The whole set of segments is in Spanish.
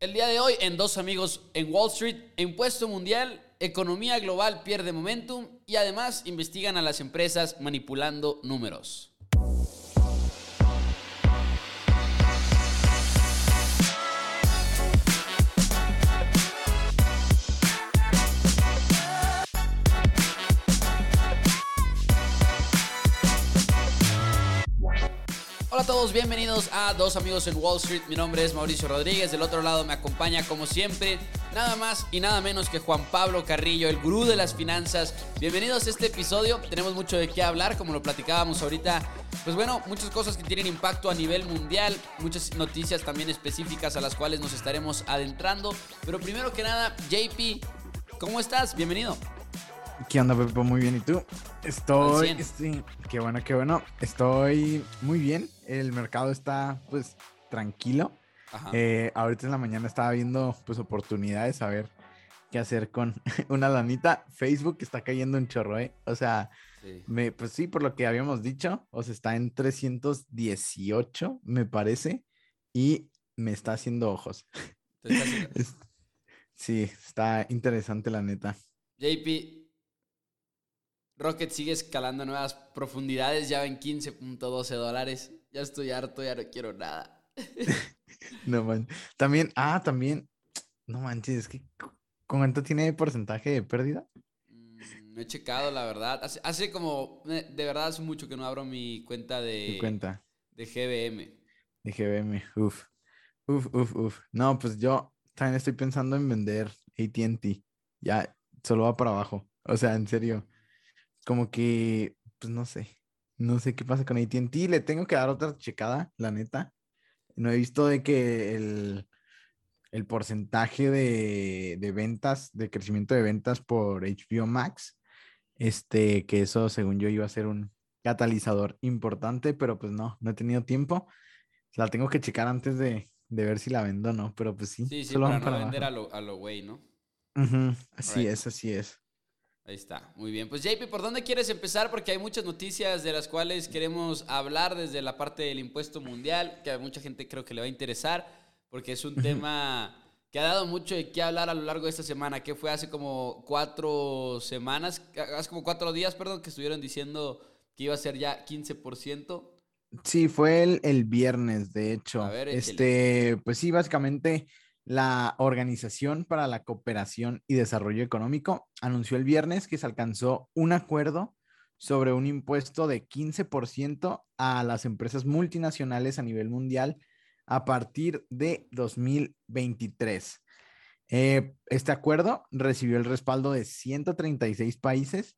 El día de hoy en Dos Amigos en Wall Street, impuesto mundial, economía global pierde momentum y además investigan a las empresas manipulando números. Hola a todos, bienvenidos a Dos Amigos en Wall Street. Mi nombre es Mauricio Rodríguez. Del otro lado me acompaña, como siempre, nada más y nada menos que Juan Pablo Carrillo, el gurú de las finanzas. Bienvenidos a este episodio. Tenemos mucho de qué hablar, como lo platicábamos ahorita. Pues bueno, muchas cosas que tienen impacto a nivel mundial, muchas noticias también específicas a las cuales nos estaremos adentrando. Pero primero que nada, JP, ¿cómo estás? Bienvenido. ¿Qué onda, Pepe? Muy bien. ¿Y tú? Estoy. Sí, qué bueno, qué bueno. Estoy muy bien. El mercado está, pues, tranquilo. Eh, ahorita en la mañana estaba viendo, pues, oportunidades a ver qué hacer con una lanita. Facebook está cayendo un chorro, ¿eh? O sea, Me, pues sí, por lo que habíamos dicho, o sea, está en 318, me parece, y me está haciendo ojos. sí, está interesante la neta. JP, Rocket sigue escalando nuevas profundidades, ya ven 15.12 dólares. Ya estoy harto, ya no quiero nada. no man. También, ah, también, no manches, es que ¿cuánto tiene porcentaje de pérdida? Mm, no he checado, la verdad. Hace, como, eh, de verdad, hace mucho que no abro mi cuenta de. cuenta? De GBM. De GBM, uf. Uf, uf, uf. No, pues yo también estoy pensando en vender ATT. Ya, solo va para abajo. O sea, en serio como que, pues no sé, no sé qué pasa con ATT. Le tengo que dar otra checada, la neta. No he visto de que el, el porcentaje de, de, ventas, de crecimiento de ventas por HBO Max, este, que eso según yo iba a ser un catalizador importante, pero pues no, no he tenido tiempo. La tengo que checar antes de, de ver si la vendo o no, pero pues sí. Sí, sí, para, no vender a lo, a lo güey, ¿no? Así es, así es. Ahí está, muy bien. Pues JP, ¿por dónde quieres empezar? Porque hay muchas noticias de las cuales queremos hablar desde la parte del impuesto mundial, que a mucha gente creo que le va a interesar, porque es un tema que ha dado mucho de qué hablar a lo largo de esta semana, que fue hace como cuatro semanas, hace como cuatro días, perdón, que estuvieron diciendo que iba a ser ya 15%. Sí, fue el, el viernes, de hecho. A ver, este, pues sí, básicamente la Organización para la Cooperación y Desarrollo Económico anunció el viernes que se alcanzó un acuerdo sobre un impuesto de 15% a las empresas multinacionales a nivel mundial a partir de 2023. Eh, este acuerdo recibió el respaldo de 136 países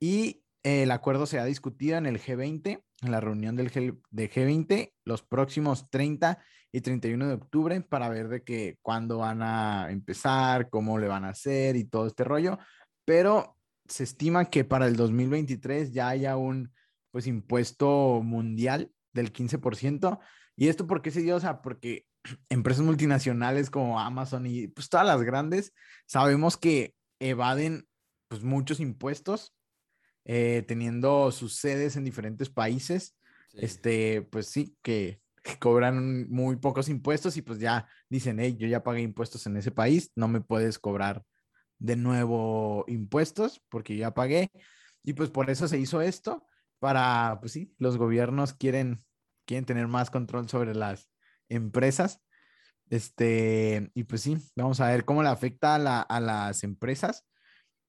y el acuerdo se ha discutido en el G20, en la reunión del G de G20, los próximos 30 y 31 de octubre para ver de que cuándo van a empezar, cómo le van a hacer y todo este rollo. Pero se estima que para el 2023 ya haya un pues impuesto mundial del 15%. ¿Y esto por qué se dio? O sea, porque empresas multinacionales como Amazon y pues todas las grandes sabemos que evaden pues muchos impuestos eh, teniendo sus sedes en diferentes países. Este, pues sí, que cobran muy pocos impuestos y pues ya dicen, hey, yo ya pagué impuestos en ese país, no me puedes cobrar de nuevo impuestos porque ya pagué. Y pues por eso se hizo esto, para, pues sí, los gobiernos quieren, quieren tener más control sobre las empresas. Este, y pues sí, vamos a ver cómo le afecta a, a las empresas,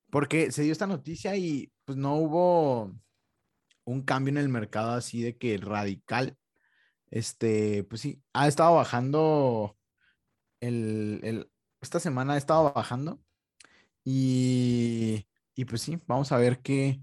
porque se dio esta noticia y pues no hubo un cambio en el mercado así de que radical este, pues sí, ha estado bajando el, esta semana ha estado bajando y, y pues sí, vamos a ver qué,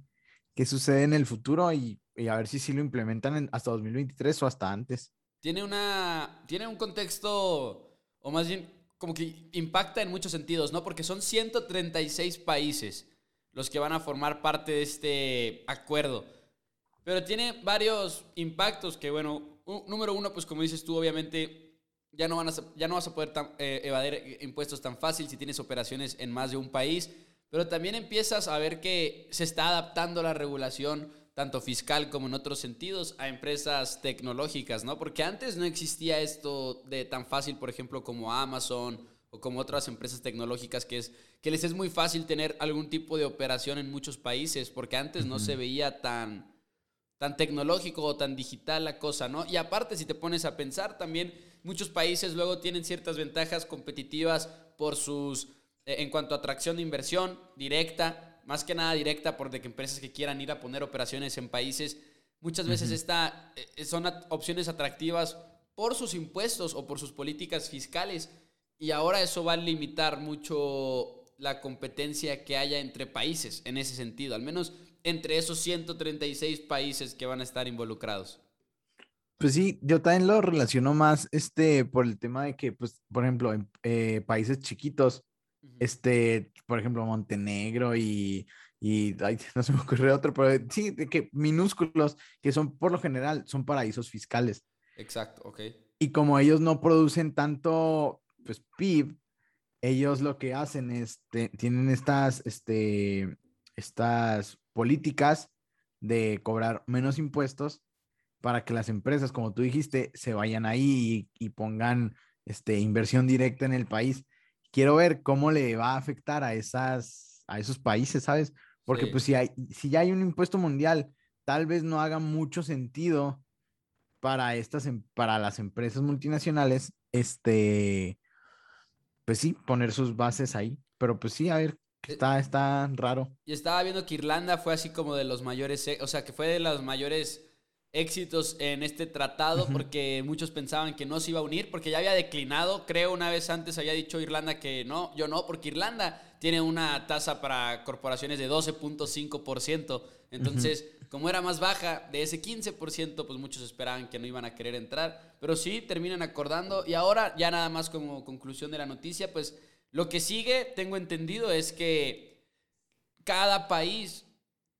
qué sucede en el futuro y, a ver si sí lo implementan hasta 2023 o hasta antes. Tiene una, tiene un contexto, o más bien como que impacta en muchos sentidos, ¿no? Porque son 136 países los que van a formar parte de este acuerdo. Pero tiene varios impactos que, bueno, número uno, pues como dices tú, obviamente ya no, van a, ya no vas a poder eh, evadir impuestos tan fácil si tienes operaciones en más de un país, pero también empiezas a ver que se está adaptando la regulación tanto fiscal como en otros sentidos, a empresas tecnológicas, ¿no? Porque antes no existía esto de tan fácil, por ejemplo, como Amazon o como otras empresas tecnológicas que es que les es muy fácil tener algún tipo de operación en muchos países, porque antes no se veía tan tan tecnológico o tan digital la cosa, ¿no? Y aparte, si te pones a pensar, también muchos países luego tienen ciertas ventajas competitivas por sus, eh, en cuanto a atracción de inversión directa, más que nada directa, por de que empresas que quieran ir a poner operaciones en países, muchas veces eh, son opciones atractivas por sus impuestos o por sus políticas fiscales. Y ahora eso va a limitar mucho la competencia que haya entre países en ese sentido. Al menos entre esos 136 países que van a estar involucrados. Pues sí, yo también lo relaciono más este, por el tema de que, pues, por ejemplo, en eh, países chiquitos, este, por ejemplo, Montenegro y, y no se me ocurre otro, pero sí, de que minúsculos, que son por lo general, son paraísos fiscales. Exacto, ok. Y como ellos no producen tanto, pues, PIB, ellos lo que hacen es, tienen estas, este, estas políticas de cobrar menos impuestos para que las empresas, como tú dijiste, se vayan ahí y, pongan este, inversión directa en el país. Quiero ver cómo le va a afectar a, esas, a esos países, ¿sabes? Porque pues si, hay, si ya hay un impuesto mundial, tal vez no haga mucho sentido para, estas, em, para las empresas multinacionales, este, pues sí, poner sus bases ahí. Pero pues sí, a ver Está, está raro. Y estaba viendo que Irlanda fue así como de los mayores, o sea, que fue de los mayores éxitos en este tratado porque muchos pensaban que no se iba a unir porque ya había declinado, creo una vez antes había dicho Irlanda que no, yo no, porque Irlanda tiene una tasa para corporaciones de 12.5%, entonces como era más baja de ese 15%, pues muchos esperaban que no iban a querer entrar, pero sí terminan acordando. Y ahora ya nada más como conclusión de la noticia, pues lo que sigue, tengo entendido, es que cada país,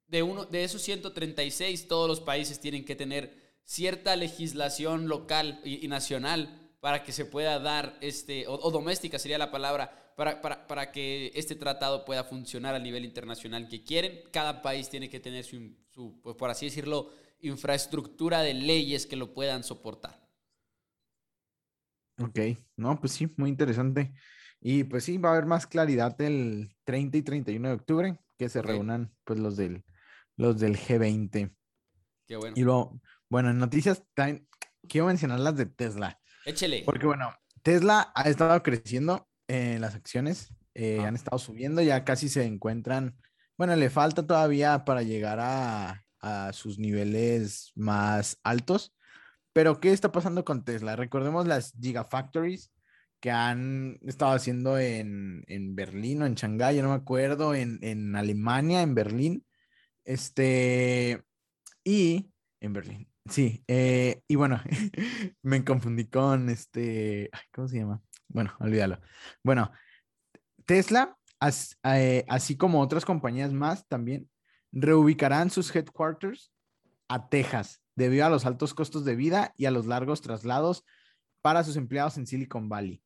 de, uno, de esos 136, todos los países tienen que tener cierta legislación local y, nacional para que se pueda dar, este, o, doméstica sería la palabra, para, para, que este tratado pueda funcionar a nivel internacional que quieren. Cada país tiene que tener su, su pues, por así decirlo, infraestructura de leyes que lo puedan soportar. Ok, no, pues sí, muy interesante. Y pues sí, va a haber más claridad el 30 y 31 de octubre, que se reúnan pues los del, los del G20. Qué bueno. Y luego, bueno, en noticias quiero mencionar las de Tesla. Échele. Porque bueno, Tesla ha estado creciendo en las acciones, eh, han estado subiendo, ya casi se encuentran, bueno, le falta todavía para llegar a, a sus niveles más altos. Pero, ¿qué está pasando con Tesla? Recordemos las Gigafactories que han estado haciendo en, Berlín o en Shanghái, yo no me acuerdo, en, Alemania, en Berlín. Este, y en Berlín, sí. Eh, y bueno, me confundí con este, ¿cómo se llama? Bueno, olvídalo. Bueno, Tesla, eh, así como otras compañías más también, reubicarán sus headquarters a Texas debido a los altos costos de vida y a los largos traslados para sus empleados en Silicon Valley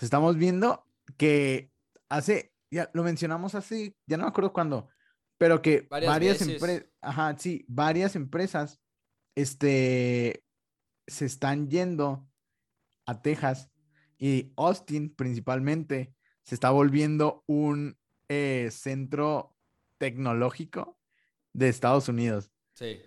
estamos viendo que hace, ya lo mencionamos hace, ya no me acuerdo cuándo, pero que varias, empresas, ajá, sí, varias empresas, este, se están yendo a Texas y Austin principalmente se está volviendo un eh, centro tecnológico de Estados Unidos. Sí.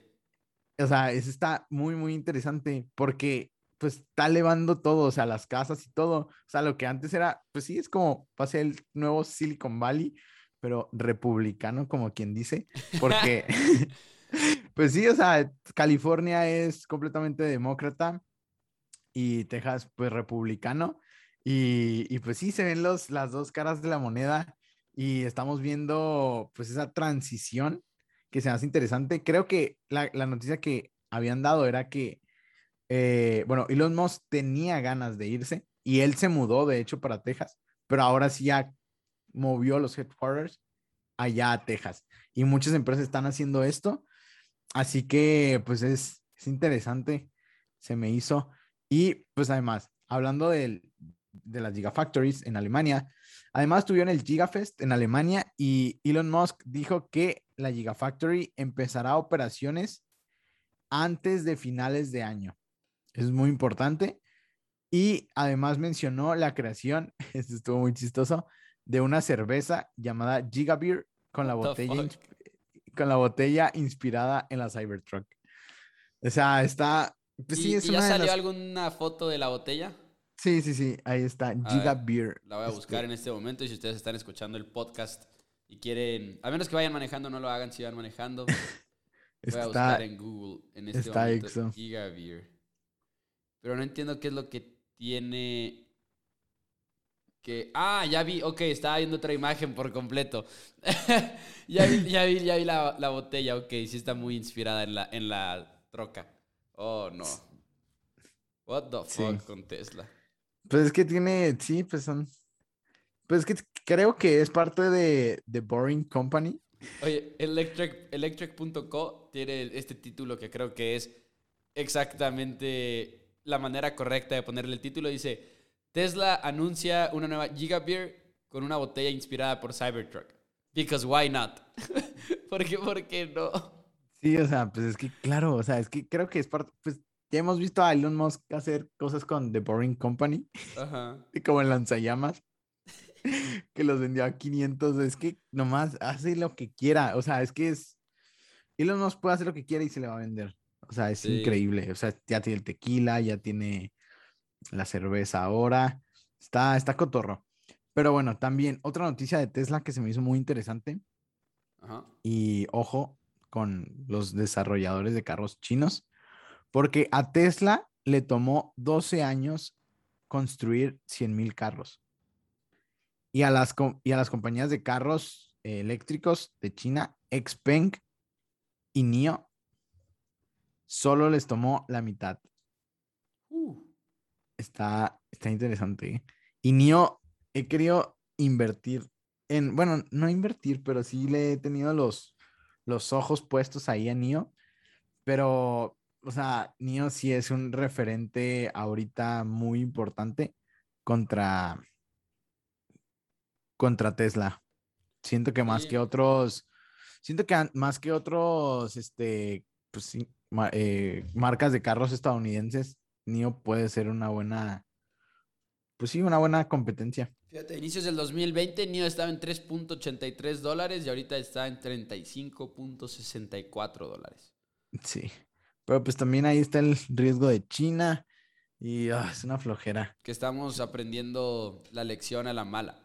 O sea, eso está muy, muy interesante porque pues está elevando todo, o sea, las casas y todo. O sea, lo que antes era, pues sí, es como pase el nuevo Silicon Valley, pero republicano, como quien dice, porque, pues sí, o sea, California es completamente demócrata y Texas, pues republicano. Y, y pues sí, se ven los, las dos caras de la moneda y estamos viendo pues esa transición que se hace interesante. Creo que la, la noticia que habían dado era que eh, bueno, Elon Musk tenía ganas de irse y él se mudó, de hecho, para Texas, pero ahora sí ya movió los headquarters allá a Texas. Y muchas empresas están haciendo esto. Así que, pues es, interesante, se me hizo. Y pues además, hablando del, de las Gigafactories en Alemania. Además, tuvieron el Gigafest en Alemania y Elon Musk dijo que la Gigafactory empezará operaciones antes de finales de año. Es muy importante. Y además mencionó la creación, esto estuvo muy chistoso, de una cerveza llamada Gigabeer con la botella con la botella inspirada en la Cybertruck. O sea, está pues ¿Y, ya salió alguna foto de la botella? Sí, sí, sí, ahí está, Giga Beer. La voy a buscar este en este momento y si ustedes están escuchando el podcast y quieren, a menos que vayan manejando, no lo hagan si van manejando. voy a buscar en Google en este momento Giga Beer. Pero no entiendo qué es lo que tiene que... Ah, ya vi, ok, estaba viendo otra imagen por completo. ya vi, ya vi, ya vi la, la, botella, ok, sí está muy inspirada en la, en la troca. Oh, no. What the fuck con Tesla. Pues es que tiene, sí, pues son. Pues es que creo que es parte de, The Boring Company. Oye, Electric, Electric.co tiene este título que creo que es exactamente la manera correcta de ponerle el título. Dice: Tesla anuncia una nueva Gigabeer con una botella inspirada por Cybertruck. Because why not? ¿Por qué, ¿Por qué no? Sí, o sea, pues es que, claro, o sea, es que creo que es parte, pues ya hemos visto a Elon Musk hacer cosas con The Boring Company, Ajá. como en lanzallamas, que los vendió a 500, es que nomás hace lo que quiera, o sea, es que es, Elon Musk puede hacer lo que quiera y se le va a vender, o sea, es increíble, o sea, ya tiene el tequila, ya tiene la cerveza ahora, está, está cotorro. Pero bueno, también otra noticia de Tesla que se me hizo muy interesante. Ajá. Y ojo, con los desarrolladores de carros chinos, porque a Tesla le tomó 12 años construir 100 mil carros. Y a, las, y a las compañías de carros eléctricos de China, Xpeng y NIO, solo les tomó la mitad. Está, está interesante. Y NIO, he querido invertir en, bueno, no invertir, pero sí le he tenido los, los ojos puestos ahí en Nio. Pero, o sea, Nio sí es un referente ahorita muy importante contra, contra Tesla. Siento que más que otros, siento que más que otros, este, pues sí, eh, marcas de carros estadounidenses, NIO puede ser una buena, pues sí, una buena competencia. Fíjate, inicios del 2020 NIO estaba en 3.83 dólares y ahorita está en 35.64 dólares. Sí, pero pues también ahí está el riesgo de China y ah, es una flojera. Que estamos aprendiendo la lección a la mala.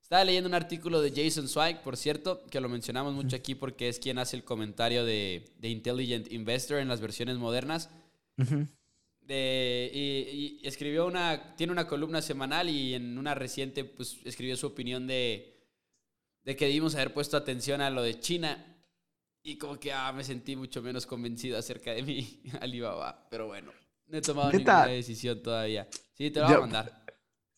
Estaba leyendo un artículo de Jason Zweig, por cierto, que lo mencionamos mucho aquí porque es quien hace el comentario de, Intelligent Investor en las versiones modernas y, escribió una, tiene una columna semanal y en una reciente pues escribió su opinión de, de que debimos haber puesto atención a lo de China y como que ah, me sentí mucho menos convencido acerca de mi Alibaba, pero bueno, no he tomado ninguna decisión todavía. Sí, te lo voy a mandar.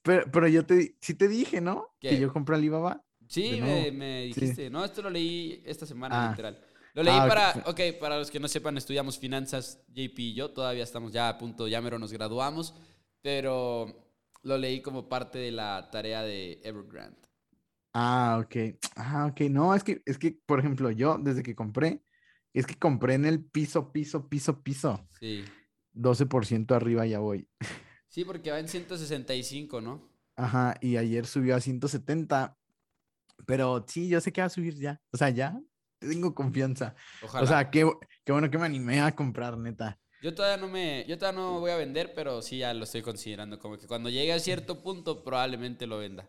Pero, pero yo te, sí te dije, ¿no? Que yo compré Alibaba. Sí, me, dijiste. No, esto lo leí esta semana, ah. literal. Lo leí ah, para, ok, para los que no sepan, estudiamos finanzas, JP y yo, todavía estamos ya a punto, ya mero nos graduamos, pero lo leí como parte de la tarea de Evergrande. Ah, ok. Ah, ok. No, es que, es que, por ejemplo, yo desde que compré, es que compré en el piso, piso, piso, piso. Sí. 12% arriba ya voy. Sí, porque va en 165, ¿no? Ajá, y ayer subió a 170. Pero sí, yo sé que va a subir ya. O sea, ya tengo confianza. O sea, qué, qué, bueno que me animé a comprar, neta. Yo todavía no me, yo todavía no voy a vender, pero sí ya lo estoy considerando. Como que cuando llegue a cierto punto probablemente lo venda.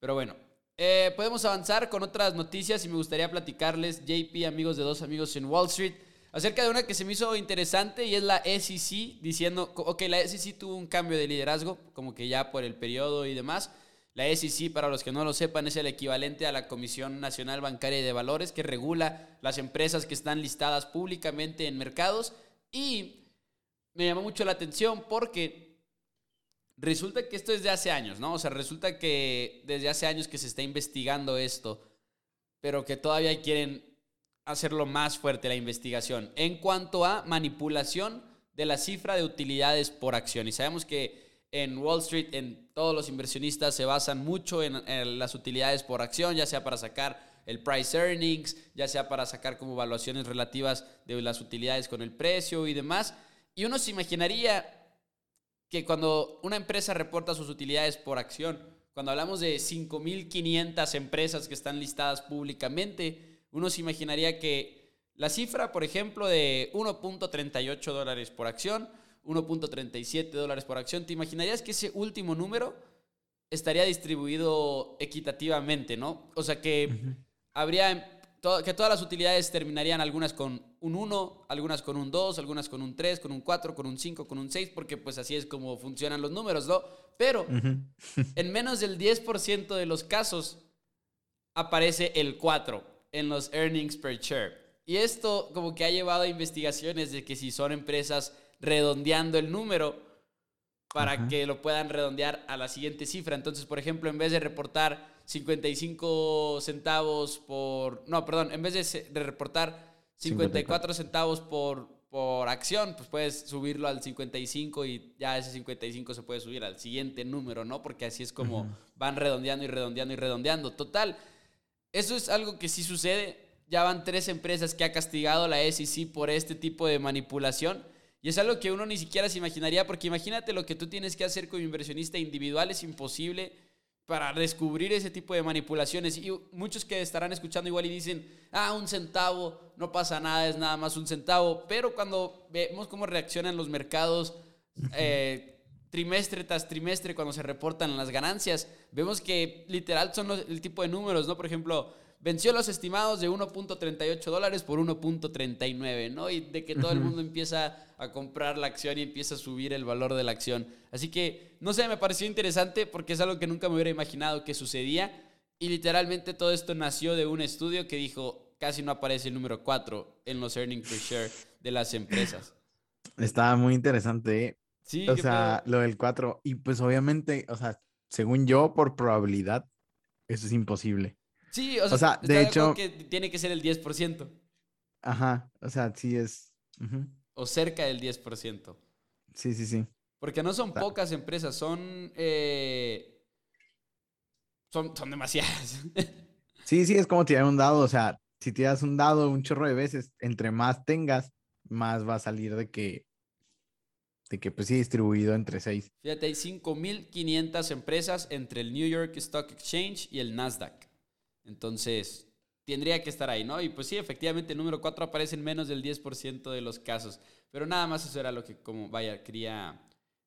Pero bueno, eh, podemos avanzar con otras noticias y me gustaría platicarles, JP, amigos de dos amigos en Wall Street, acerca de una que se me hizo interesante y es la SEC, diciendo, ok, la SEC tuvo un cambio de liderazgo, como que ya por el periodo y demás. La SEC, para los que no lo sepan, es el equivalente a la Comisión Nacional Bancaria y de Valores que regula las empresas que están listadas públicamente en mercados. Y me llamó mucho la atención porque resulta que esto es de hace años, ¿no? O sea, resulta que desde hace años que se está investigando esto, pero que todavía quieren hacerlo más fuerte la investigación en cuanto a manipulación de la cifra de utilidades por acción. Y sabemos que en Wall Street, en todos los inversionistas se basan mucho en, las utilidades por acción, ya sea para sacar el price earnings, ya sea para sacar como evaluaciones relativas de las utilidades con el precio y demás. Y uno se imaginaría que cuando una empresa reporta sus utilidades por acción, cuando hablamos de 5.500 empresas que están listadas públicamente, uno se imaginaría que la cifra, por ejemplo, de 1.38 dólares por acción, 1.37 dólares por acción, ¿te imaginarías que ese último número estaría distribuido equitativamente, ¿no? O sea, que habría que todas las utilidades terminarían algunas con un 1, algunas con un 2, algunas con un 3, con un 4, con un 5, con un 6, porque pues así es como funcionan los números, ¿no? Pero en menos del 10% de los casos aparece el 4 en los earnings per share. Y esto como que ha llevado a investigaciones de que si son empresas redondeando el número para que lo puedan redondear a la siguiente cifra. Entonces, por ejemplo, en vez de reportar 55 centavos por... No, perdón, en vez de, reportar 54, centavos por, por acción, pues puedes subirlo al 55 y ya ese 55 se puede subir al siguiente número, ¿no? Porque así es como van redondeando y redondeando y redondeando. Total, eso es algo que sí sucede. Ya van tres empresas que ha castigado la SEC por este tipo de manipulación. Y es algo que uno ni siquiera se imaginaría, porque imagínate lo que tú tienes que hacer como inversionista individual, es imposible para descubrir ese tipo de manipulaciones. Y muchos que estarán escuchando igual y dicen, ah, un centavo, no pasa nada, es nada más un centavo. Pero cuando vemos cómo reaccionan los mercados eh, trimestre tras trimestre, cuando se reportan las ganancias, vemos que literal son el tipo de números, ¿no? Por ejemplo, venció los estimados de 1.38 dólares por 1.39, ¿no? Y de que todo el mundo empieza a comprar la acción y empieza a subir el valor de la acción. Así que, no sé, me pareció interesante porque es algo que nunca me hubiera imaginado que sucedía. Y literalmente todo esto nació de un estudio que dijo, casi no aparece el número 4 en los earnings per share de las empresas. Estaba muy interesante, ¿eh? Sí. O sea, lo del 4. Y pues obviamente, o sea, según yo, por probabilidad, eso es imposible. Sí, o sea, de hecho... Que tiene que ser el 10%. Ajá, o sea, sí es... O cerca del 10%. Sí, sí, sí. Porque no son pocas empresas, son... Eh, son, son demasiadas. sí, sí, es como tirar un dado, o sea, si tiras un dado un chorro de veces, entre más tengas, más va a salir de que de que pues sí distribuido entre seis. Fíjate, hay 5.500 empresas entre el New York Stock Exchange y el Nasdaq. Entonces, tendría que estar ahí, ¿no? Y pues sí, efectivamente, el número 4 aparece en menos del 10% de los casos. Pero nada más eso era lo que, como, vaya, quería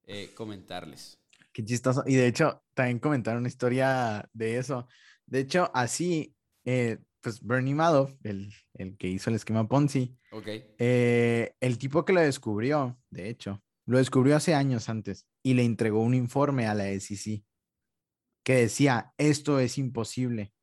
eh, comentarles. Qué chistoso. Y de hecho, también comentaron una historia de eso. De hecho, así, eh, pues Bernie Madoff, el, que hizo el esquema Ponzi, okay. Eh, el tipo que lo descubrió, de hecho, lo descubrió hace años antes y le entregó un informe a la SEC que decía, esto es imposible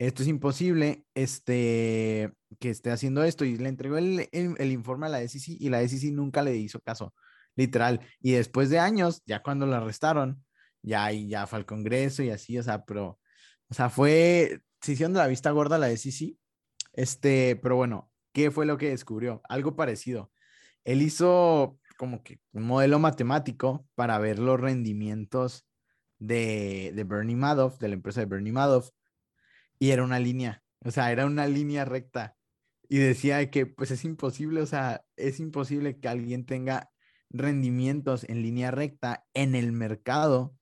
esto es imposible, este, que esté haciendo esto. Y le entregó el, informe a la SEC y la SEC nunca le hizo caso, literal. Y después de años, ya cuando lo arrestaron, ya, ya fue al Congreso y así, o sea, pero, o sea, fue, se hicieron de la vista gorda la SEC. Este, pero bueno, ¿qué fue lo que descubrió? Algo parecido. Él hizo como que un modelo matemático para ver los rendimientos de, de Bernie Madoff, de la empresa de Bernie Madoff, y era una línea, o sea, era una línea recta. Y decía que pues es imposible, o sea, es imposible que alguien tenga rendimientos en línea recta en el mercado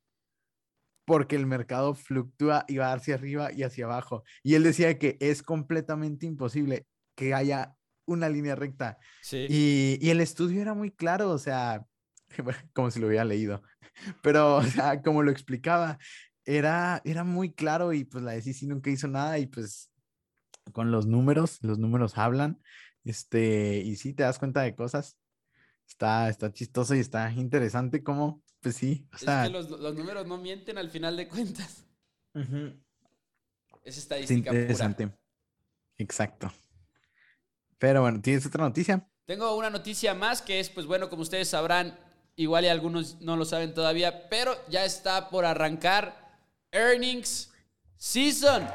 porque el mercado fluctúa y va hacia arriba y hacia abajo. Y él decía que es completamente imposible que haya una línea recta. Y, y, el estudio era muy claro, o sea, como si lo hubiera leído, pero, o sea, como lo explicaba, era, era muy claro y pues la SEC nunca hizo nada y pues con los números, los números hablan, este, y sí te das cuenta de cosas. Está, está chistoso y está interesante como, pues sí. O sea, es que los, los, números no mienten al final de cuentas. Es estadística interesante. Exacto. Pero bueno, ¿tienes otra noticia? Tengo una noticia más que es, pues bueno, como ustedes sabrán, igual y algunos no lo saben todavía, pero ya está por arrancar Earnings Season.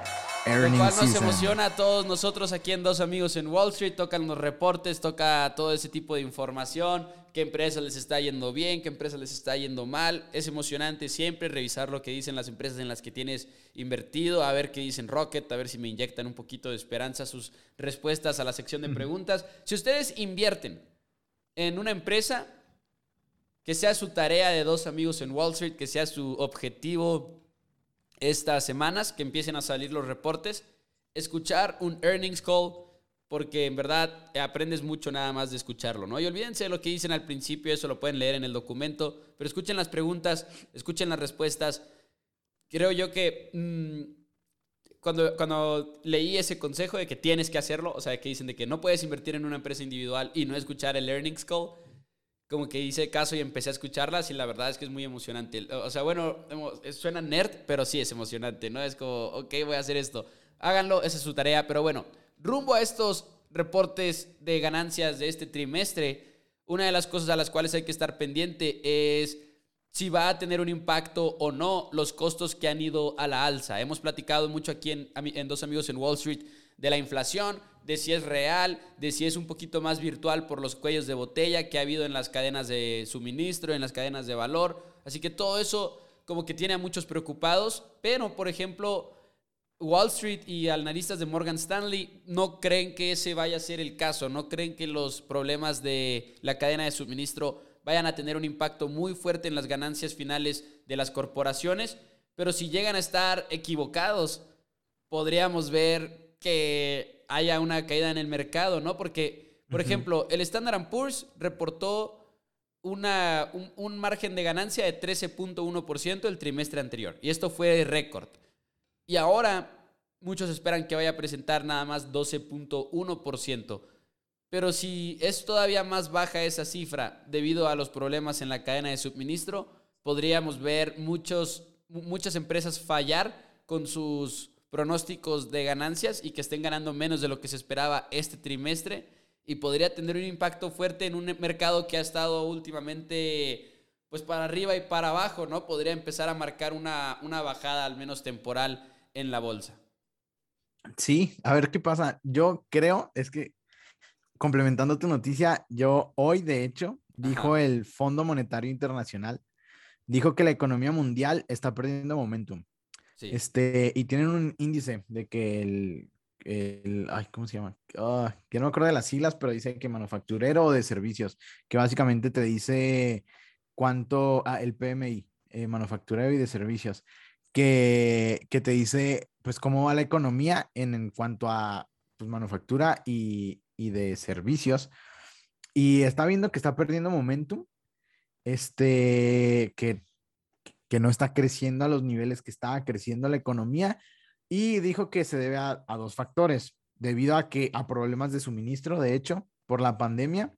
earnings Lo cual nos emociona a todos nosotros aquí en Dos Amigos en Wall Street. Tocan los reportes, toca todo ese tipo de información. Qué empresa les está yendo bien, qué empresa les está yendo mal. Es emocionante siempre revisar lo que dicen las empresas en las que tienes invertido, a ver qué dicen Rocket, a ver si me inyectan un poquito de esperanza sus respuestas a la sección de preguntas. Si ustedes invierten en una empresa, que sea su tarea de dos amigos en Wall Street, que sea su objetivo estas semanas, que empiecen a salir los reportes, escuchar un earnings call, porque en verdad aprendes mucho nada más de escucharlo, ¿no? Y olvídense de lo que dicen al principio, eso lo pueden leer en el documento, pero escuchen las preguntas, escuchen las respuestas. Creo yo que mm, cuando, cuando leí ese consejo de que tienes que hacerlo, o sea, que dicen de que no puedes invertir en una empresa individual y no escuchar el earnings call, como que hice caso y empecé a escucharlas y la verdad es que es muy emocionante. O sea, bueno, suena nerd, pero sí es emocionante, ¿no? Es como, ok, voy a hacer esto. Háganlo, esa es su tarea, pero bueno, rumbo a estos reportes de ganancias de este trimestre, una de las cosas a las cuales hay que estar pendiente es si va a tener un impacto o no los costos que han ido a la alza. Hemos platicado mucho aquí en, en Dos Amigos en Wall Street de la inflación, de si es real, de si es un poquito más virtual por los cuellos de botella que ha habido en las cadenas de suministro, en las cadenas de valor. Así que todo eso como que tiene a muchos preocupados, pero por ejemplo, Wall Street y analistas de Morgan Stanley no creen que ese vaya a ser el caso, no creen que los problemas de la cadena de suministro vayan a tener un impacto muy fuerte en las ganancias finales de las corporaciones, pero si llegan a estar equivocados, podríamos ver que haya una caída en el mercado, ¿no? Porque, por ejemplo, el Standard Poor's reportó una, un, margen de ganancia de 13.1% el trimestre anterior. Y esto fue récord. Y ahora muchos esperan que vaya a presentar nada más 12.1%. Pero si es todavía más baja esa cifra debido a los problemas en la cadena de suministro, podríamos ver muchos, muchas empresas fallar con sus pronósticos de ganancias y que estén ganando menos de lo que se esperaba este trimestre y podría tener un impacto fuerte en un mercado que ha estado últimamente pues para arriba y para abajo, ¿no? Podría empezar a marcar una, una bajada al menos temporal en la bolsa. Sí, a ver qué pasa. Yo creo, es que complementando tu noticia, yo hoy de hecho dijo el Fondo Monetario Internacional, dijo que la economía mundial está perdiendo momentum. Este, y tienen un índice de que el, el ay, ¿cómo se llama? Ah, que no me acuerdo de las siglas, pero dice que manufacturero de servicios, que básicamente te dice cuánto, ah, el PMI, eh, manufacturero y de servicios, que, que te dice, pues, cómo va la economía en, en cuanto a pues, manufactura y, y de servicios. Y está viendo que está perdiendo momentum, este, que que no está creciendo a los niveles que estaba creciendo la economía y dijo que se debe a, dos factores, debido a que a problemas de suministro, de hecho, por la pandemia,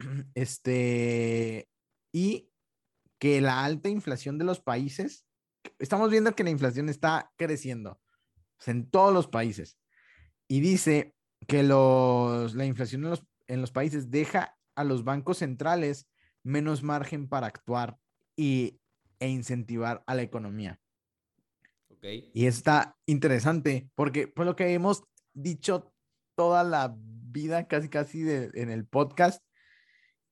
este, y que la alta inflación de los países, estamos viendo que la inflación está creciendo en todos los países. Y dice que los, la inflación en los, en los países deja a los bancos centrales menos margen para actuar y e incentivar a la economía. Okay. Y está interesante porque por lo que hemos dicho toda la vida, casi casi en el podcast,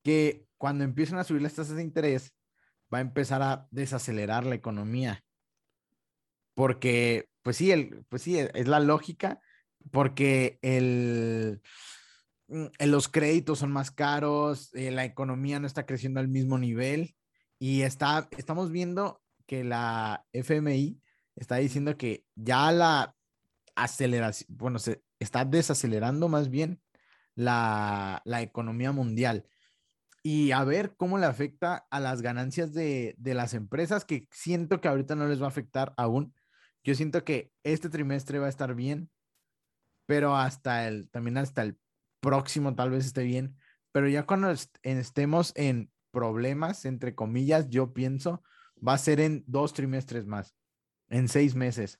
que cuando empiezan a subir las tasas de interés, va a empezar a desacelerar la economía. Porque, pues sí, el, pues sí, es la lógica, porque el, mm, los créditos son más caros, eh, la economía no está creciendo al mismo nivel y está, estamos viendo que la FMI está diciendo que ya la aceleración, bueno, se está desacelerando más bien la, economía mundial. Y a ver cómo le afecta a las ganancias de, de las empresas, que siento que ahorita no les va a afectar aún. Yo siento que este trimestre va a estar bien, pero hasta el, también hasta el próximo tal vez esté bien. Pero ya cuando estemos en problemas, entre comillas, yo pienso, va a ser en dos trimestres más, en seis meses.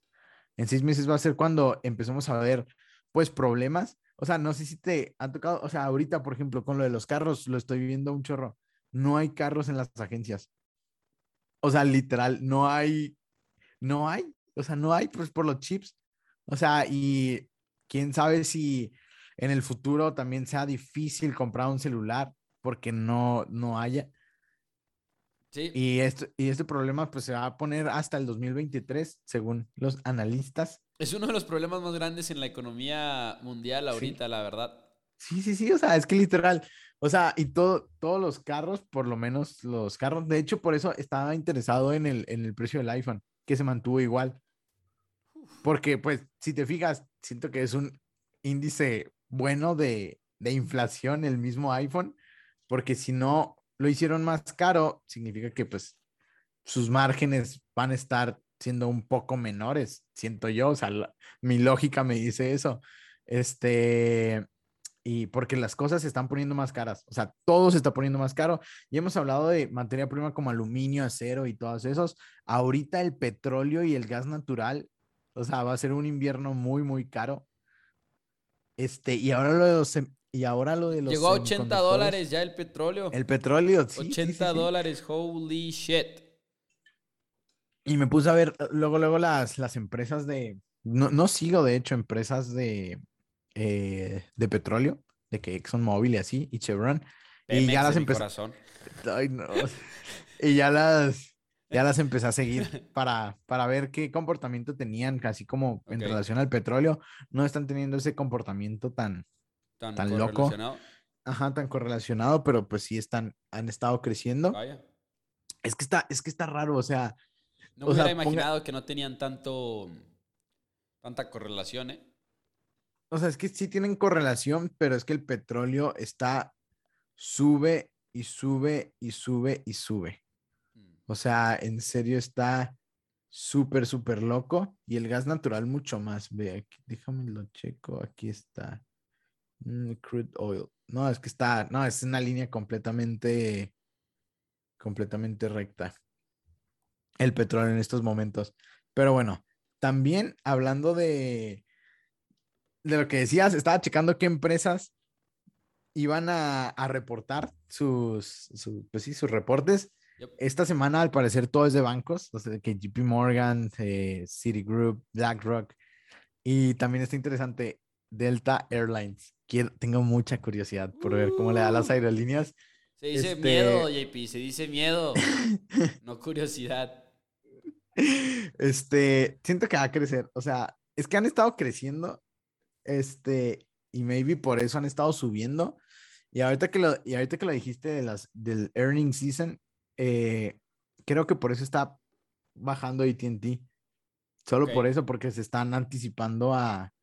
En seis meses va a ser cuando empecemos a ver, pues, problemas. O sea, no sé si te ha tocado, o sea, ahorita, por ejemplo, con lo de los carros, lo estoy viendo un chorro. No hay carros en las agencias. O sea, literal, no hay, no hay, o sea, no hay, pues, por los chips. O sea, y quién sabe si en el futuro también sea difícil comprar un celular porque no, no haya. Sí. Y, esto, y este problema pues se va a poner hasta el 2023, según los analistas. Es uno de los problemas más grandes en la economía mundial ahorita, la verdad. Sí, sí, sí, o sea, es que literal, o sea, y todo, todos los carros, por lo menos los carros, de hecho, por eso estaba interesado en el, en el precio del iPhone, que se mantuvo igual. Porque, pues, si te fijas, siento que es un índice bueno de, de inflación el mismo iPhone, porque si no lo hicieron más caro, significa que, pues, sus márgenes van a estar siendo un poco menores, siento yo, o sea, mi lógica me dice eso. Este, y porque las cosas se están poniendo más caras, o sea, todo se está poniendo más caro. Y hemos hablado de materia prima como aluminio, acero y todos esos. Ahorita el petróleo y el gas natural, o sea, va a ser un invierno muy, muy caro. Este, y ahora lo de los, y ahora lo de los Llegó a 80 dólares ya el petróleo. El petróleo, sí. 80 dólares, holy shit. Y me puse a ver luego, luego las, las empresas de, no, no sigo de hecho empresas de, eh, de petróleo, de que ExxonMobil y así, y Chevron. y ya las empecé. Ay, no. y ya las, ya las empecé a seguir para, para ver qué comportamiento tenían, casi como en relación al petróleo. No están teniendo ese comportamiento tan, tan, tan loco. Ajá, tan correlacionado, pero pues sí están, han estado creciendo. Es que está, es que está raro, o sea, no me hubiera imaginado que no tenían tanto, tanta correlación, ¿eh? O sea, es que sí tienen correlación, pero es que el petróleo está, sube y sube y sube y sube. Mm. O sea, en serio está súper, súper loco. Y el gas natural mucho más. Ve, aquí, déjame lo checo. Aquí está. Mm, crude oil. No, es que está, no, es una línea completamente, completamente recta el petróleo en estos momentos. Pero bueno, también hablando de, de lo que decías, estaba checando qué empresas iban a, reportar sus, pues sí, sus reportes. Esta semana, al parecer, todo es de bancos, o sea, que JP Morgan, eh, Citigroup, BlackRock. Y también está interesante, Delta Airlines. Quiero, tengo mucha curiosidad por ver cómo le da las uh. aerolíneas. Se dice este miedo, JP, se dice miedo, no curiosidad. Este, siento que va a crecer. O sea, es que han estado creciendo. Este, y maybe por eso han estado subiendo. Y ahorita que lo, y ahorita que lo dijiste de las, del earning season, eh, creo que por eso está bajando ATT. Solo por eso, porque se están anticipando a,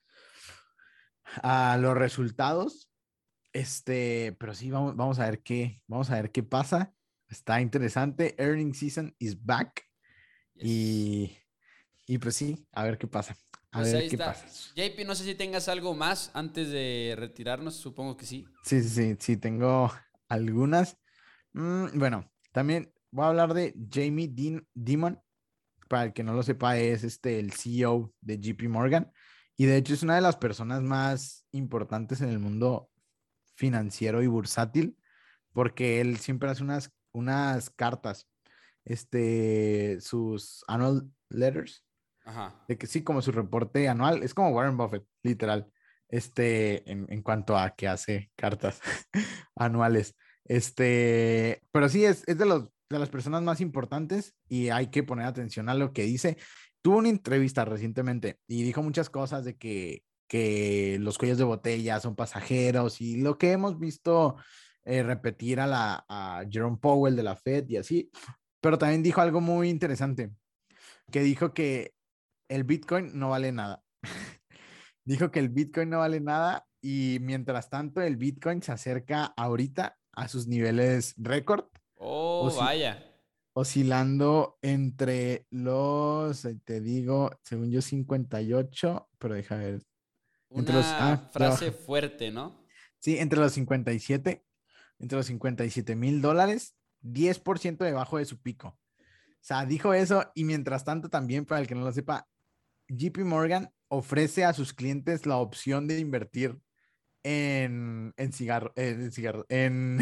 a los resultados. Este, pero sí, vamos, vamos a ver qué, vamos a ver qué pasa. Está interesante. Earning season is back. Y, y pues sí, a ver qué pasa. A pues ver qué pasa. JP, no sé si tengas algo más antes de retirarnos, supongo que sí. Sí, sí, sí, sí, tengo algunas. Mm, bueno, también voy a hablar de Jamie Dean, Dimon. Para el que no lo sepa, es este, el CEO de JP Morgan. Y de hecho es una de las personas más importantes en el mundo financiero y bursátil, porque él siempre hace unas, unas cartas este, sus annual letters. Ajá. De que sí, como su reporte anual, es como Warren Buffett, literal, este, en, en cuanto a que hace cartas anuales. Este, pero sí, es, es de, los, de las personas más importantes y hay que poner atención a lo que dice. Tuvo una entrevista recientemente y dijo muchas cosas de que, que los cuellos de botella son pasajeros y lo que hemos visto eh, repetir a, la, a Jerome Powell de la Fed y así, pero también dijo algo muy interesante, que dijo que el Bitcoin no vale nada. dijo que el Bitcoin no vale nada y mientras tanto el Bitcoin se acerca ahorita a sus niveles récord. Oh, vaya. Oscilando entre los, te digo, según yo 58, pero deja ver. Una ah, frase fuerte, ¿no? Sí, entre los 57, entre los 57 mil dólares 10% debajo de su pico. O sea, dijo eso y mientras tanto también, para el que no lo sepa, JP Morgan ofrece a sus clientes la opción de invertir en, en cigarro, en, cigarro en,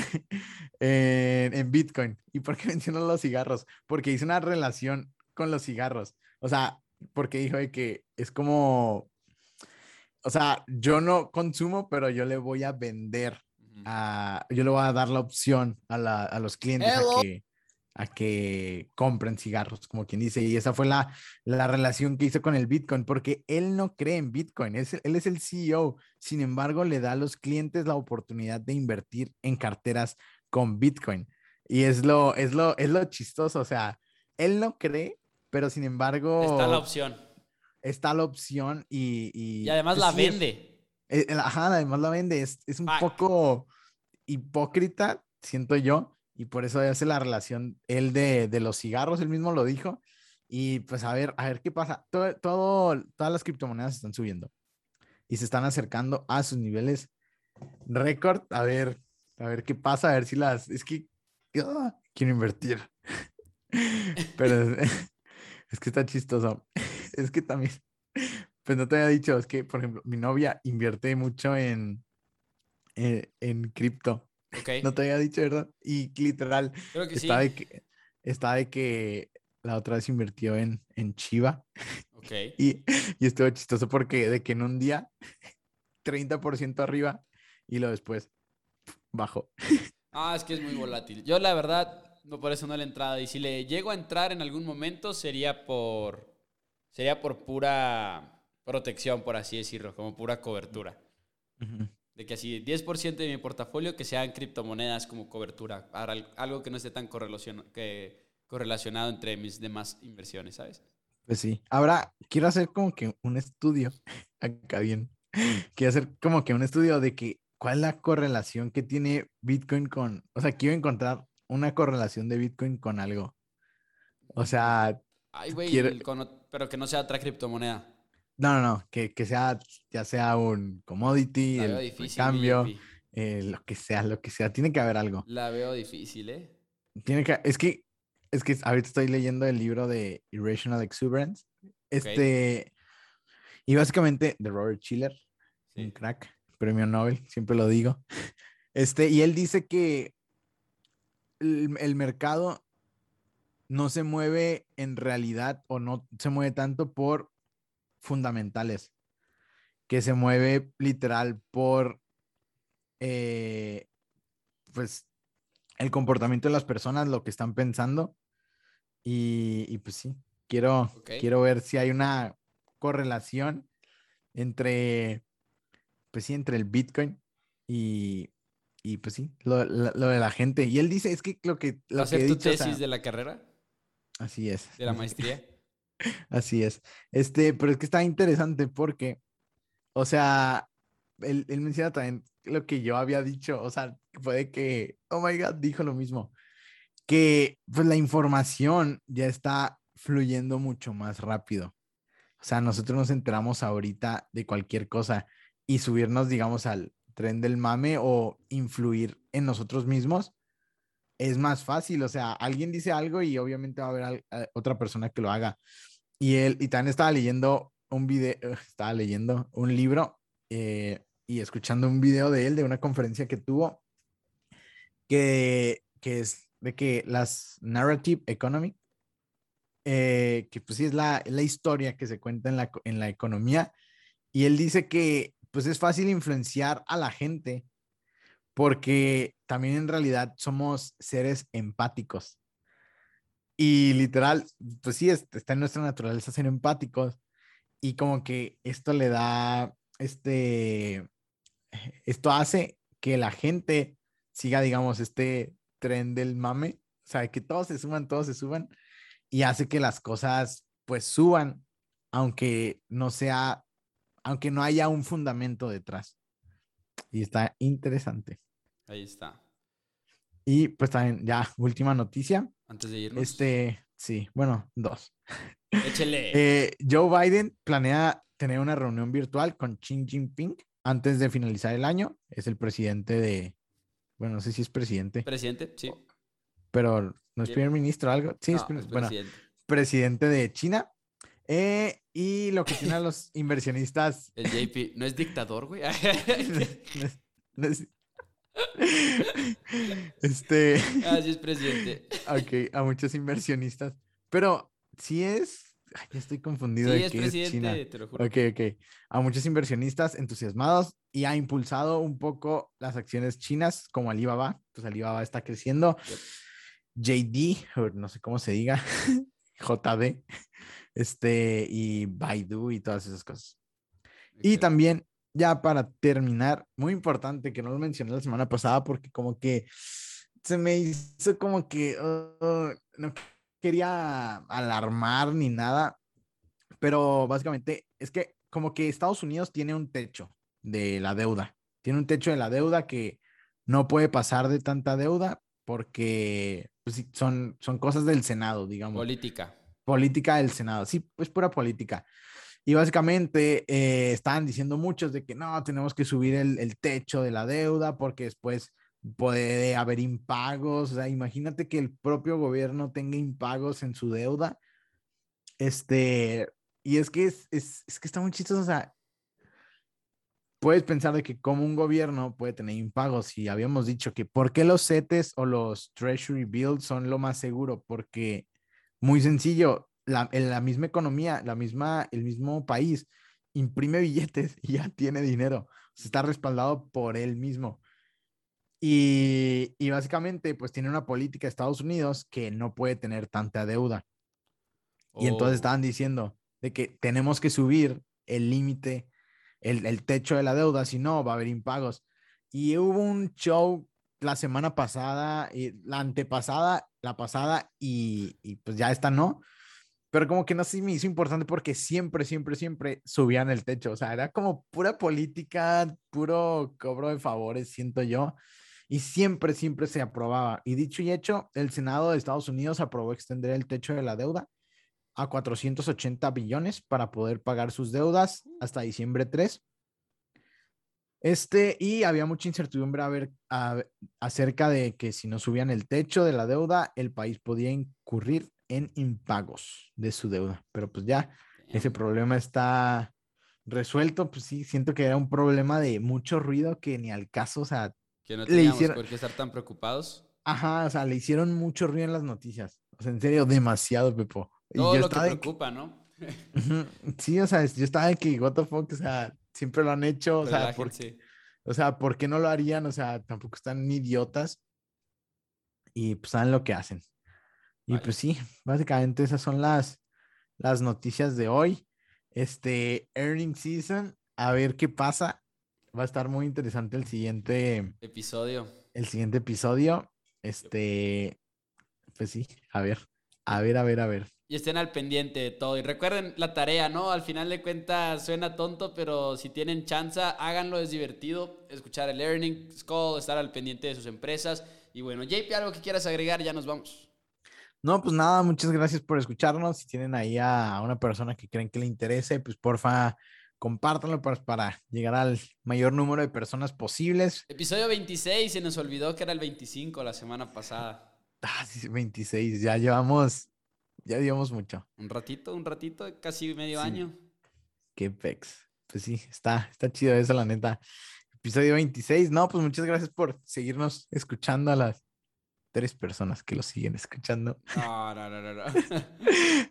en, Bitcoin. ¿Y por qué mencionó los cigarros? Porque hizo una relación con los cigarros. O sea, porque dijo que es como, o sea, yo no consumo, pero yo le voy a vender, a, yo le voy a dar la opción a, la, a los clientes a que, a que compren cigarros, como quien dice. Y esa fue la, la relación que hizo con el Bitcoin, porque él no cree en Bitcoin, es, él es el CEO. Sin embargo, le da a los clientes la oportunidad de invertir en carteras con Bitcoin. Y es lo, es lo, es lo chistoso, o sea, él no cree, pero sin embargo... Está la opción. Está la opción y... Y, además pues la vende. Eh, ajá, además la vende. Es, un poco hipócrita, siento yo, y por eso hace la relación él de, de, los cigarros, él mismo lo dijo. Y pues a ver, a ver qué pasa. Todo, todo, todas las criptomonedas están subiendo y se están acercando a sus niveles récord. A ver, a ver qué pasa, a ver si las... Es que ah, quiero invertir. Pero es, que está chistoso. Es que también, pues no te había dicho, es que, por ejemplo, mi novia invierte mucho en, en, en cripto. No te había dicho, ¿verdad? Y literal, Creo que está, de que, está de que la otra vez invirtió en, en Chiva. Ok. Y, y estuvo chistoso porque de que en un día 30% arriba y lo después bajó. Ah, es que es muy volátil. Yo la verdad no por eso no la entrada. Y si le llego a entrar en algún momento, sería por. Sería por pura protección, por así decirlo, como pura cobertura. De que así 10% de mi portafolio que sean criptomonedas como cobertura. Para algo que no esté tan que, correlacionado entre mis demás inversiones, ¿sabes? Pues sí. Ahora quiero hacer como que un estudio. Acá bien. Quiero hacer como que un estudio de que cuál es la correlación que tiene Bitcoin con. O sea, quiero encontrar una correlación de Bitcoin con algo. O sea. Ay, güey, pero que no sea otra criptomoneda. No, no, no, que, sea, ya sea un commodity, el, cambio, eh, lo que sea, lo que sea, tiene que haber algo. La veo difícil, ¿eh? Tiene que, es que, es que ahorita estoy leyendo el libro de Irrational Exuberance. Este, y básicamente de Robert Schiller, un crack, premio Nobel, siempre lo digo. Este, y él dice que el, mercado no se mueve en realidad o no se mueve tanto por fundamentales, que se mueve literal por, eh, pues, el comportamiento de las personas, lo que están pensando. Y, pues sí, quiero, quiero ver si hay una correlación entre, pues sí, entre el Bitcoin y, y pues sí, lo, de la gente. Y él dice, es que lo que... Lo ¿Hacer tu tesis de la carrera? Así es. ¿De la maestría? así es. Este, pero es que está interesante porque, o sea, él, él menciona también lo que yo había dicho, o sea, puede que, oh my God, dijo lo mismo, que pues la información ya está fluyendo mucho más rápido. O sea, nosotros nos enteramos ahorita de cualquier cosa y subirnos, digamos, al, tren del mame o influir en nosotros mismos, es más fácil. O sea, alguien dice algo y obviamente va a haber otra persona que lo haga. Y él, y también estaba leyendo un video, estaba leyendo un libro eh, y escuchando un video de él de una conferencia que tuvo, que, que es de que las narrative economy, eh, que pues sí es la, la, historia que se cuenta en la, en la economía, y él dice que pues es fácil influenciar a la gente porque también en realidad somos seres empáticos. Y literal, pues sí, está en nuestra naturaleza ser empáticos y como que esto le da, este, esto hace que la gente siga, digamos, este tren del mame, o sea, que todos se suban, todos se suban y hace que las cosas pues suban, aunque no sea aunque no haya un fundamento detrás. Y está interesante. Ahí está. Y pues también, ya, última noticia. Antes de irnos. Este, sí, bueno, dos. Échele. Eh, Joe Biden planea tener una reunión virtual con Xi Jinping antes de finalizar el año. Es el presidente de, bueno, no sé si es presidente. Presidente, sí. Pero no es primer ministro algo. Sí, es, bueno, presidente de China. Eh, y lo que tienen los inversionistas. El JP, ¿no es dictador, güey? este. Ah, sí es presidente. Ok, a muchos inversionistas. Pero sí es. ya estoy confundido. Sí, es presidente, te lo juro. Ok, ok. A muchos inversionistas entusiasmados y ha impulsado un poco las acciones chinas como Alibaba. Pues Alibaba está creciendo. JD, no sé cómo se diga, JD, este, y Baidu y todas esas cosas. Y también, ya para terminar, muy importante que no lo mencioné la semana pasada porque como que se me hizo como que oh, no quería alarmar ni nada, pero básicamente es que como que Estados Unidos tiene un techo de la deuda, tiene un techo de la deuda que no puede pasar de tanta deuda porque pues, son, son cosas del Senado, digamos. Política. Política del Senado, sí, pues pura política. Y básicamente eh, estaban diciendo muchos de que no, tenemos que subir el, techo de la deuda porque después puede haber impagos, o sea, imagínate que el propio gobierno tenga impagos en su deuda. Este, y es que es, es, es que está muy chistoso, o sea, puedes pensar de que como un gobierno puede tener impagos y habíamos dicho que por qué los CETES o los Treasury Bills son lo más seguro, porque muy sencillo, la, en la misma economía, la misma, el mismo país imprime billetes y ya tiene dinero, está respaldado por él mismo. Y, básicamente, pues tiene una política de Estados Unidos que no puede tener tanta deuda. Y entonces oh. estaban diciendo de que tenemos que subir el límite, el, techo de la deuda, si no, va a haber impagos. Y hubo un show la semana pasada, y la antepasada, la pasada, y, y pues ya esta no. Pero como que no si me hizo importante porque siempre, siempre, siempre subían el techo. O sea, era como pura política, puro cobro de favores, siento yo y siempre, siempre se aprobaba. Y dicho y hecho, el Senado de Estados Unidos aprobó extender el techo de la deuda a 480 billones para poder pagar sus deudas hasta diciembre 3. Este, y había mucha incertidumbre a ver, acerca de que si no subían el techo de la deuda, el país podía incurrir en impagos de su deuda. Pero pues ya ese problema está resuelto. Pues sí, siento que era un problema de mucho ruido que ni al caso, o sea, que no teníamos por qué estar tan preocupados. Ajá, o sea, le hicieron mucho ruido en las noticias. O sea, en serio, demasiado, Pepo. Todo lo que preocupa, ¿no? sí, o sea, yo estaba de que, what the fuck, o sea, siempre lo han hecho, o sea, ¿por, o sea, ¿por qué no lo harían? O sea, tampoco están idiotas y pues saben lo que hacen. Y pues sí, básicamente esas son las, las noticias de hoy. Este, earning season, a ver qué pasa va a estar muy interesante el siguiente episodio. El siguiente episodio. Este, pues sí, a ver, a ver, a ver, a ver. Y estén al pendiente de todo. Y recuerden la tarea, ¿no? Al final de cuentas suena tonto, pero si tienen chance, háganlo, es divertido. Escuchar el Learning Call, estar al pendiente de sus empresas. Y bueno, JP, algo que quieras agregar, ya nos vamos. No, pues nada, muchas gracias por escucharnos. Si tienen ahí a una persona que creen que le interese, pues porfa, compártanlo para, para, llegar al mayor número de personas posibles. Episodio 26, se nos olvidó que era el 25 la semana pasada. Ah, sí, 26, ya llevamos, ya llevamos mucho. Un ratito, un ratito, casi medio año. Qué pex. Pues sí, está, está chido eso, la neta. Episodio 26, no, pues muchas gracias por seguirnos escuchando a las tres personas que lo siguen escuchando. No, no, no, no.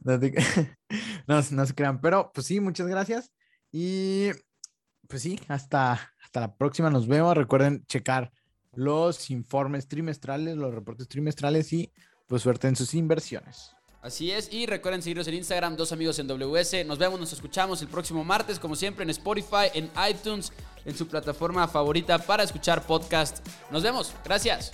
no, no, no se crean, pero pues sí, muchas gracias. Y pues sí, hasta, hasta la próxima nos vemos. Recuerden checar los informes trimestrales, los reportes trimestrales y pues suerte en sus inversiones. Así es, y recuerden seguirnos en Instagram, dos amigos en WS. Nos vemos, nos escuchamos el próximo martes, como siempre, en Spotify, en iTunes, en su plataforma favorita para escuchar podcast. Nos vemos, gracias.